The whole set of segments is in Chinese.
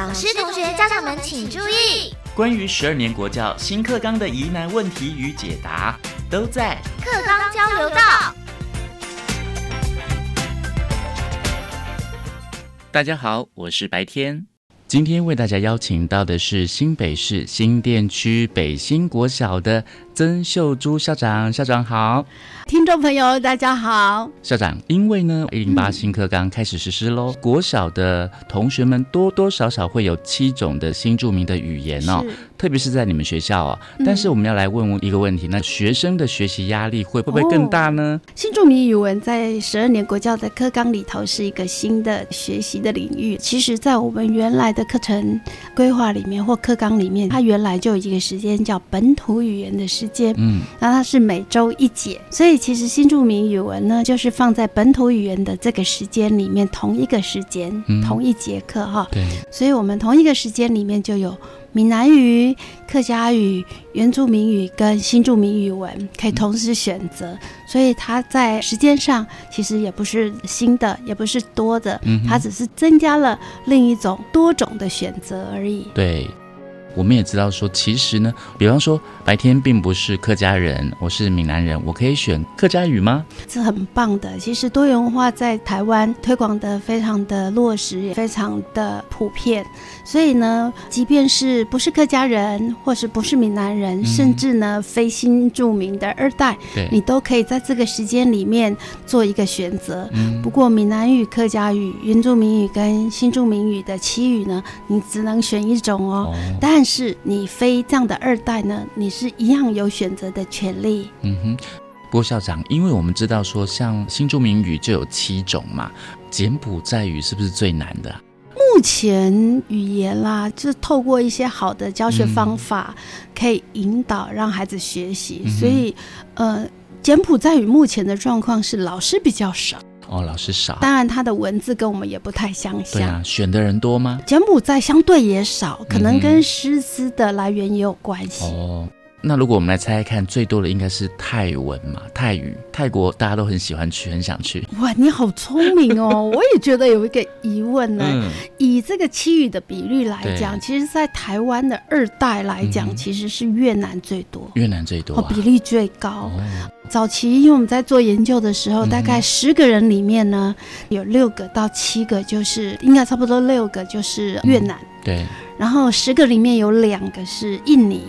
老师、同学、家长们请注意，关于十二年国教新课纲的疑难问题与解答，都在课纲交流道。大家好，我是白天。今天为大家邀请到的是新北市新店区北新国小的曾秀珠校长，校长好。听众朋友，大家好，校长。因为呢，一零八新课纲开始实施喽，国小的同学们多多少少会有七种的新著名的语言哦，特别是在你们学校哦。但是我们要来问问一个问题，那学生的学习压力会不会更大呢？新著名语文在十二年国教的课纲里头是一个新的学习的领域。其实，在我们原来的课程规划里面或课纲里面，它原来就有一个时间叫本土语言的时间，嗯，那它是每周一节，所以。其实新著名语文呢，就是放在本土语言的这个时间里面，同一个时间，同一节课哈。对。所以我们同一个时间里面就有闽南语、客家语、原住民语跟新著名语文可以同时选择。所以它在时间上其实也不是新的，也不是多的，它只是增加了另一种多种的选择而已。对。我们也知道说，其实呢，比方说白天并不是客家人，我是闽南人，我可以选客家语吗？是很棒的。其实多元化在台湾推广的非常的落实，也非常的普遍。所以呢，即便是不是客家人，或是不是闽南人，甚至呢非新著名的二代，你都可以在这个时间里面做一个选择。不过闽南语、客家语、原住民语跟新著名语的其语呢，你只能选一种哦。但但是你非这样的二代呢，你是一样有选择的权利。嗯哼，郭校长，因为我们知道说，像新著名语就有七种嘛，柬埔寨语是不是最难的？目前语言啦，就是透过一些好的教学方法，可以引导让孩子学习。所以，呃，柬埔寨语目前的状况是老师比较少。哦，老师少，当然他的文字跟我们也不太相像。对啊，选的人多吗？柬埔寨相对也少，可能跟师资的来源也有关系。哦。那如果我们来猜猜看，最多的应该是泰文嘛？泰语，泰国大家都很喜欢去，很想去。哇，你好聪明哦！我也觉得有一个疑问呢。以这个七语的比率来讲，其实，在台湾的二代来讲，其实是越南最多，越南最多，比例最高。早期因为我们在做研究的时候，大概十个人里面呢，有六个到七个，就是应该差不多六个就是越南。对。然后十个里面有两个是印尼，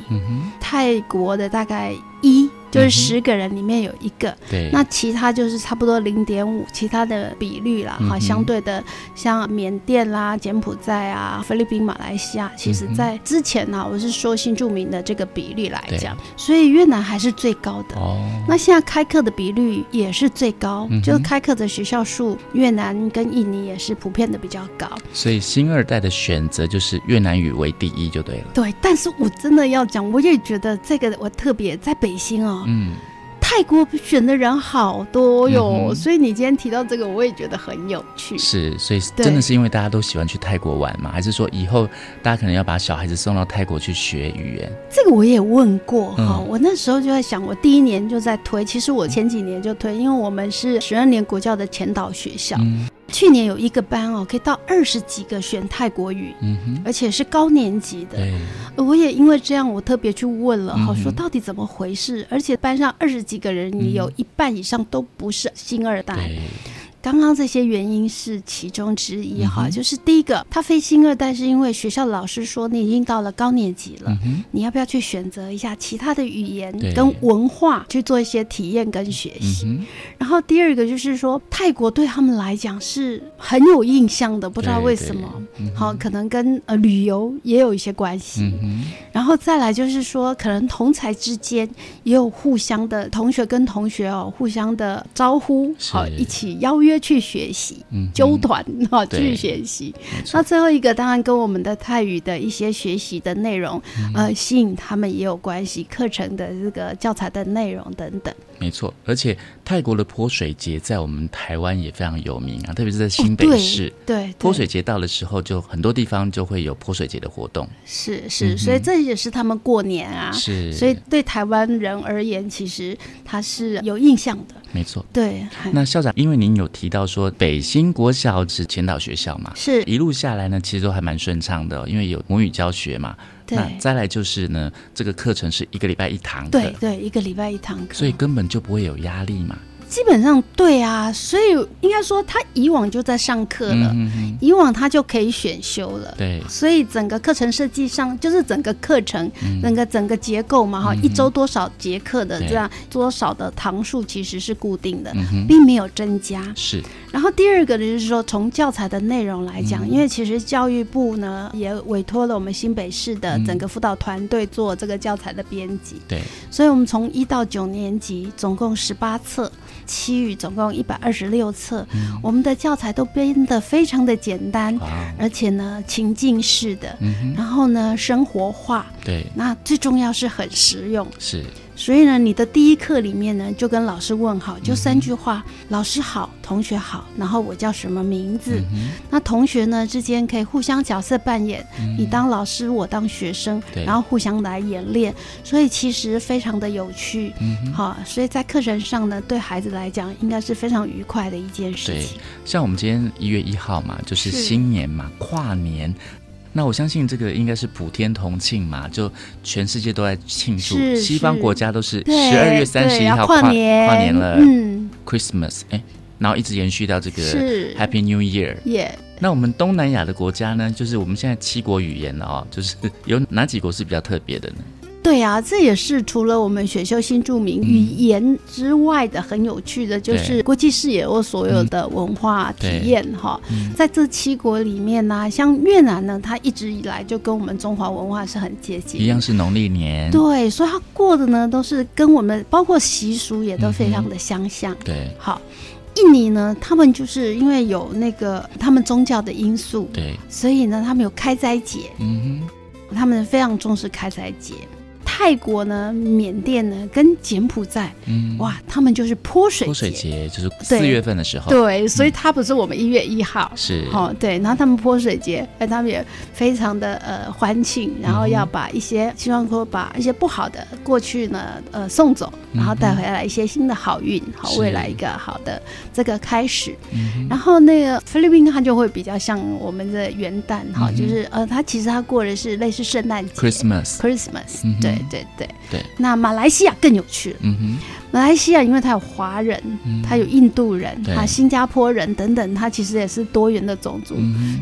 泰国的大概一。就是十个人里面有一个，对，那其他就是差不多零点五，其他的比率啦，哈，相对的像缅甸啦、柬埔寨啊、菲律宾、马来西亚，其实在之前呢，我是说新著名的这个比率来讲，所以越南还是最高的。哦，那现在开课的比率也是最高，就是开课的学校数，越南跟印尼也是普遍的比较高。所以新二代的选择就是越南语为第一就对了。对，但是我真的要讲，我也觉得这个我特别在北新哦。嗯，泰国选的人好多哟，所以你今天提到这个，我也觉得很有趣。是，所以真的是因为大家都喜欢去泰国玩嘛？还是说以后大家可能要把小孩子送到泰国去学语言？这个我也问过哈，我那时候就在想，我第一年就在推，其实我前几年就推，因为我们是十二年国教的前导学校。去年有一个班哦，可以到二十几个选泰国语，嗯哼，而且是高年级的。我也因为这样，我特别去问了，好，说到底怎么回事？而且班上二十几个人，你有一半以上都不是新二代。刚刚这些原因是其中之一哈，就是第一个，他非新二代是因为学校老师说你已经到了高年级了，你要不要去选择一下其他的语言跟文化去做一些体验跟学习？然后第二个就是说，泰国对他们来讲是很有印象的，不知道为什么，好，可能跟呃旅游也有一些关系。然后再来就是说，可能同才之间也有互相的同学跟同学哦，互相的招呼，好，一起邀约。去学习，纠团哈，去学习。那最后一个当然跟我们的泰语的一些学习的内容，呃，吸引他们也有关系，课程的这个教材的内容等等。没错，而且。泰国的泼水节在我们台湾也非常有名啊，特别是在新北市。对，泼水节到的时候，就很多地方就会有泼水节的活动。是是，所以这也是他们过年啊。是，所以对台湾人而言，其实他是有印象的。没错。对。那校长，因为您有提到说北新国小是前导学校嘛，是一路下来呢，其实都还蛮顺畅的，因为有母语教学嘛。那再来就是呢，这个课程是一个礼拜一堂课，对对，一个礼拜一堂课，所以根本就不会有压力嘛。基本上对啊，所以应该说他以往就在上课了，以往他就可以选修了。对，所以整个课程设计上就是整个课程，整个整个结构嘛，哈，一周多少节课的这样多少的堂数其实是固定的，并没有增加。是。然后第二个呢，就是说从教材的内容来讲，因为其实教育部呢也委托了我们新北市的整个辅导团队做这个教材的编辑。对。所以我们从一到九年级总共十八册。七语总共一百二十六册，我们的教材都编得非常的简单，而且呢情境式的，然后呢生活化，对，那最重要是很实用，是。所以呢，你的第一课里面呢，就跟老师问好，就三句话：老师好，同学好，然后我叫什么名字？那同学呢之间可以互相角色扮演，你当老师，我当学生，然后互相来演练。所以其实非常的有趣，好，所以在课程上呢，对孩子来讲应该是非常愉快的一件事情。像我们今天一月一号嘛，就是新年嘛，跨年。那我相信这个应该是普天同庆嘛，就全世界都在庆祝，西方国家都是十二月三十一号跨跨年。了嗯，Christmas，哎，然后一直延续到这个 Happy New Year。那我们东南亚的国家呢，就是我们现在七国语言哦，就是 有哪几国是比较特别的呢？对啊，这也是除了我们选修新著名语言之外的很有趣的，就是国际视野或所有的文化体验哈。在这七国里面呢，像越南呢，它一直以来就跟我们中华文化是很接近，一样是农历年。对，所以它过的呢都是跟我们包括习俗也都非常的相像。对，好，印尼呢，他们就是因为有那个他们宗教的因素，对，所以呢，他们有开斋节，嗯哼，他们非常重视开斋节。泰国呢，缅甸呢，跟柬埔寨，嗯，哇，他们就是泼水泼水节，就是四月份的时候，对，所以它不是我们一月一号，是，哦，对，然后他们泼水节，哎，他们也非常的呃欢庆，然后要把一些希望说把一些不好的过去呢，呃送走，然后带回来一些新的好运，好未来一个好的这个开始。然后那个菲律宾它就会比较像我们的元旦，哈，就是呃，它其实它过的是类似圣诞节，Christmas，Christmas，对。对对。对，那马来西亚更有趣了。嗯哼，马来西亚因为它有华人，它有印度人，它新加坡人等等，它其实也是多元的种族，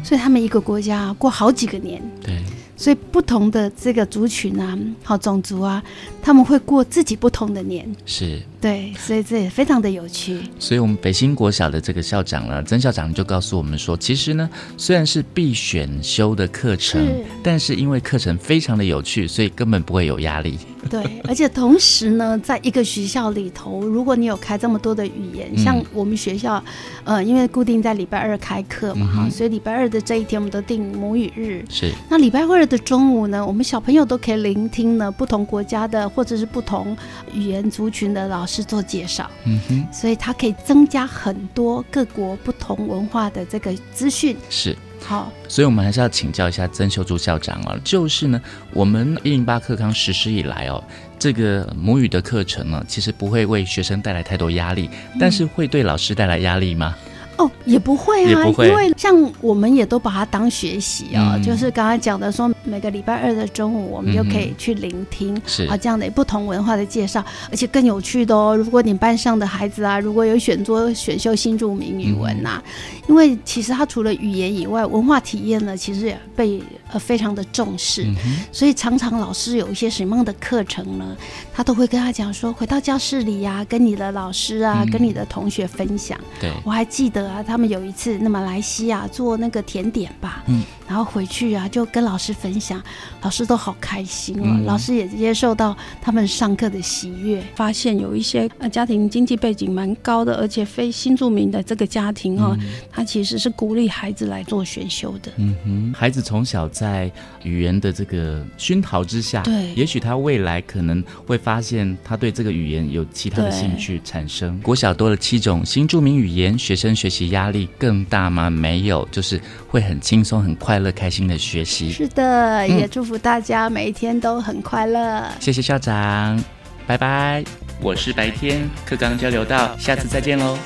所以他们一个国家过好几个年。对。所以不同的这个族群啊，好种族啊，他们会过自己不同的年，是对，所以这也非常的有趣。所以，我们北新国小的这个校长呢，曾校长就告诉我们说，其实呢，虽然是必选修的课程，但是因为课程非常的有趣，所以根本不会有压力。对，而且同时呢，在一个学校里头，如果你有开这么多的语言，像我们学校，呃，因为固定在礼拜二开课嘛，哈，所以礼拜二的这一天，我们都定母语日。是，那礼拜二的中午呢，我们小朋友都可以聆听呢不同国家的或者是不同语言族群的老师做介绍。嗯哼，所以它可以增加很多各国不同文化的这个资讯。是。好，所以我们还是要请教一下曾秀珠校长啊，就是呢，我们一零八课纲实施以来哦，这个母语的课程呢，其实不会为学生带来太多压力，但是会对老师带来压力吗？哦，也不会啊，因为像我们也都把它当学习啊，就是刚刚讲的说，每个礼拜二的中午，我们就可以去聆听啊这样的不同文化的介绍，而且更有趣的哦。如果你班上的孩子啊，如果有选做选修新著名语文呐，因为其实它除了语言以外，文化体验呢，其实也被呃非常的重视，所以常常老师有一些什么样的课程呢，他都会跟他讲说，回到教室里呀，跟你的老师啊，跟你的同学分享。对我还记得。啊，他们有一次那么来西亚做那个甜点吧，嗯，然后回去啊就跟老师分享，老师都好开心哦，老师也接受到他们上课的喜悦，发现有一些呃家庭经济背景蛮高的，而且非新住民的这个家庭哦，他其实是鼓励孩子来做选修的，嗯哼，孩子从小在语言的这个熏陶之下，对，也许他未来可能会发现他对这个语言有其他的兴趣产生。国小多了七种新著名语言，学生学习压力更大吗？没有，就是会很轻松、很快乐、开心的学习。是的，也祝福大家每一天都很快乐。谢谢校长，拜拜。我是白天课纲交流到，下次再见喽。